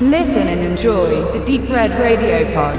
Listen and enjoy the Deep Red Radio Pod.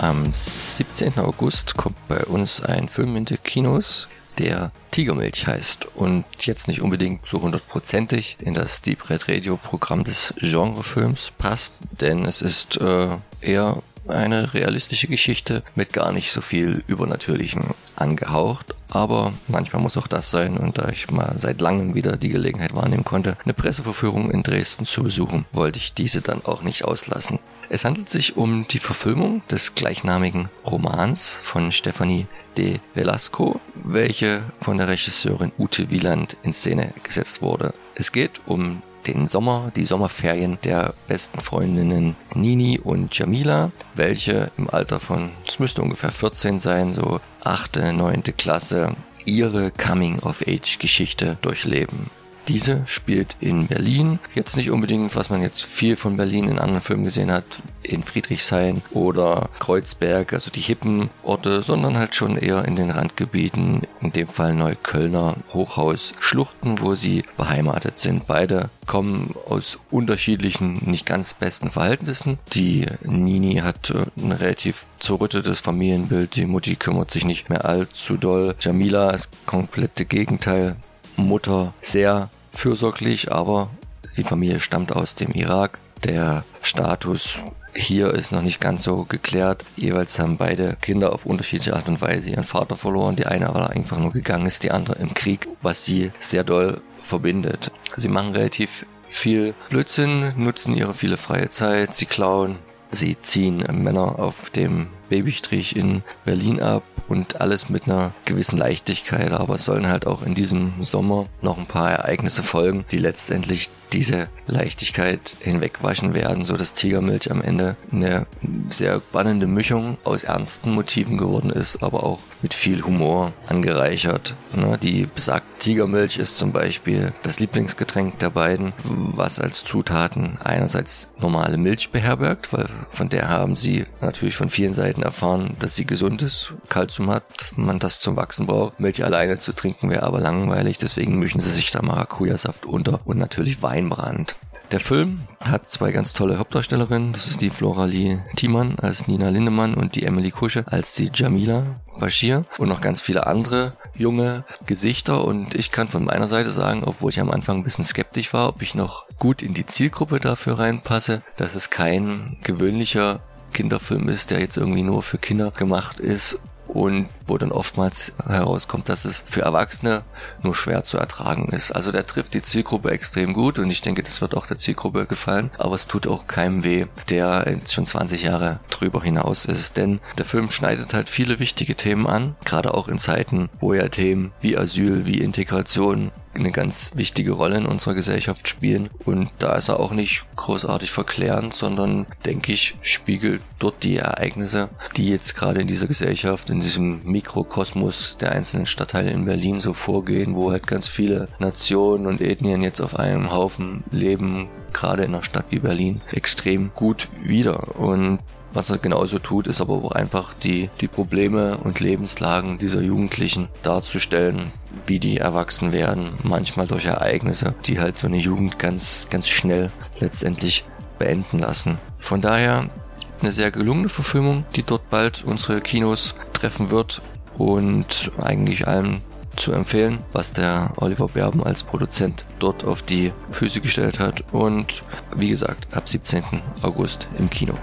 Am 17. August kommt bei uns ein Film in die Kinos, der Tigermilch heißt und jetzt nicht unbedingt so hundertprozentig in das Deep Red Radio Programm des Genrefilms passt, denn es ist äh, eher eine realistische Geschichte mit gar nicht so viel Übernatürlichem angehaucht. Aber manchmal muss auch das sein und da ich mal seit langem wieder die Gelegenheit wahrnehmen konnte, eine Presseverführung in Dresden zu besuchen, wollte ich diese dann auch nicht auslassen. Es handelt sich um die Verfilmung des gleichnamigen Romans von Stefanie de Velasco, welche von der Regisseurin Ute Wieland in Szene gesetzt wurde. Es geht um den Sommer, die Sommerferien der besten Freundinnen Nini und Jamila, welche im Alter von, es müsste ungefähr 14 sein, so 8., 9. Klasse, ihre Coming-of-Age-Geschichte durchleben. Diese spielt in Berlin. Jetzt nicht unbedingt, was man jetzt viel von Berlin in anderen Filmen gesehen hat, in Friedrichshain oder Kreuzberg, also die hippen Orte, sondern halt schon eher in den Randgebieten, in dem Fall Neuköllner Hochhausschluchten, wo sie beheimatet sind. Beide kommen aus unterschiedlichen, nicht ganz besten Verhältnissen. Die Nini hat äh, ein relativ zerrüttetes Familienbild, die Mutti kümmert sich nicht mehr allzu doll. Jamila ist komplette Gegenteil. Mutter sehr fürsorglich, aber die Familie stammt aus dem Irak. Der Status hier ist noch nicht ganz so geklärt. Jeweils haben beide Kinder auf unterschiedliche Art und Weise ihren Vater verloren. Die eine war einfach nur gegangen ist, die andere im Krieg, was sie sehr doll verbindet. Sie machen relativ viel Blödsinn, nutzen ihre viele freie Zeit, sie klauen, sie ziehen Männer auf dem Babystrich in Berlin ab und alles mit einer gewissen Leichtigkeit, aber es sollen halt auch in diesem Sommer noch ein paar Ereignisse folgen, die letztendlich diese Leichtigkeit hinwegwaschen werden, so dass Tigermilch am Ende eine sehr spannende Mischung aus ernsten Motiven geworden ist, aber auch mit viel Humor angereichert. Ne, die besagte Tigermilch ist zum Beispiel das Lieblingsgetränk der beiden, was als Zutaten einerseits normale Milch beherbergt, weil von der haben sie natürlich von vielen Seiten erfahren, dass sie gesund ist, Kalzium hat, man das zum Wachsen braucht. Milch alleine zu trinken wäre aber langweilig, deswegen mischen sie sich da Maracuja-Saft unter und natürlich Weinbrand. Der Film hat zwei ganz tolle Hauptdarstellerinnen. Das ist die Flora Lee Thiemann als Nina Lindemann und die Emily Kusche als die Jamila Bashir und noch ganz viele andere junge Gesichter. Und ich kann von meiner Seite sagen, obwohl ich am Anfang ein bisschen skeptisch war, ob ich noch gut in die Zielgruppe dafür reinpasse, dass es kein gewöhnlicher Kinderfilm ist, der jetzt irgendwie nur für Kinder gemacht ist und wo dann oftmals herauskommt, dass es für Erwachsene nur schwer zu ertragen ist. Also der trifft die Zielgruppe extrem gut und ich denke, das wird auch der Zielgruppe gefallen, aber es tut auch keinem weh, der schon 20 Jahre drüber hinaus ist, denn der Film schneidet halt viele wichtige Themen an, gerade auch in Zeiten, wo ja Themen wie Asyl, wie Integration, eine ganz wichtige Rolle in unserer Gesellschaft spielen. Und da ist er auch nicht großartig verklärend, sondern, denke ich, spiegelt dort die Ereignisse, die jetzt gerade in dieser Gesellschaft, in diesem Mikrokosmos der einzelnen Stadtteile in Berlin so vorgehen, wo halt ganz viele Nationen und Ethnien jetzt auf einem Haufen leben, gerade in einer Stadt wie Berlin, extrem gut wieder. Und was er genauso tut, ist aber auch einfach die, die Probleme und Lebenslagen dieser Jugendlichen darzustellen, wie die erwachsen werden, manchmal durch Ereignisse, die halt so eine Jugend ganz, ganz schnell letztendlich beenden lassen. Von daher eine sehr gelungene Verfilmung, die dort bald unsere Kinos treffen wird und eigentlich allen zu empfehlen, was der Oliver Berben als Produzent dort auf die Füße gestellt hat und wie gesagt ab 17. August im Kino.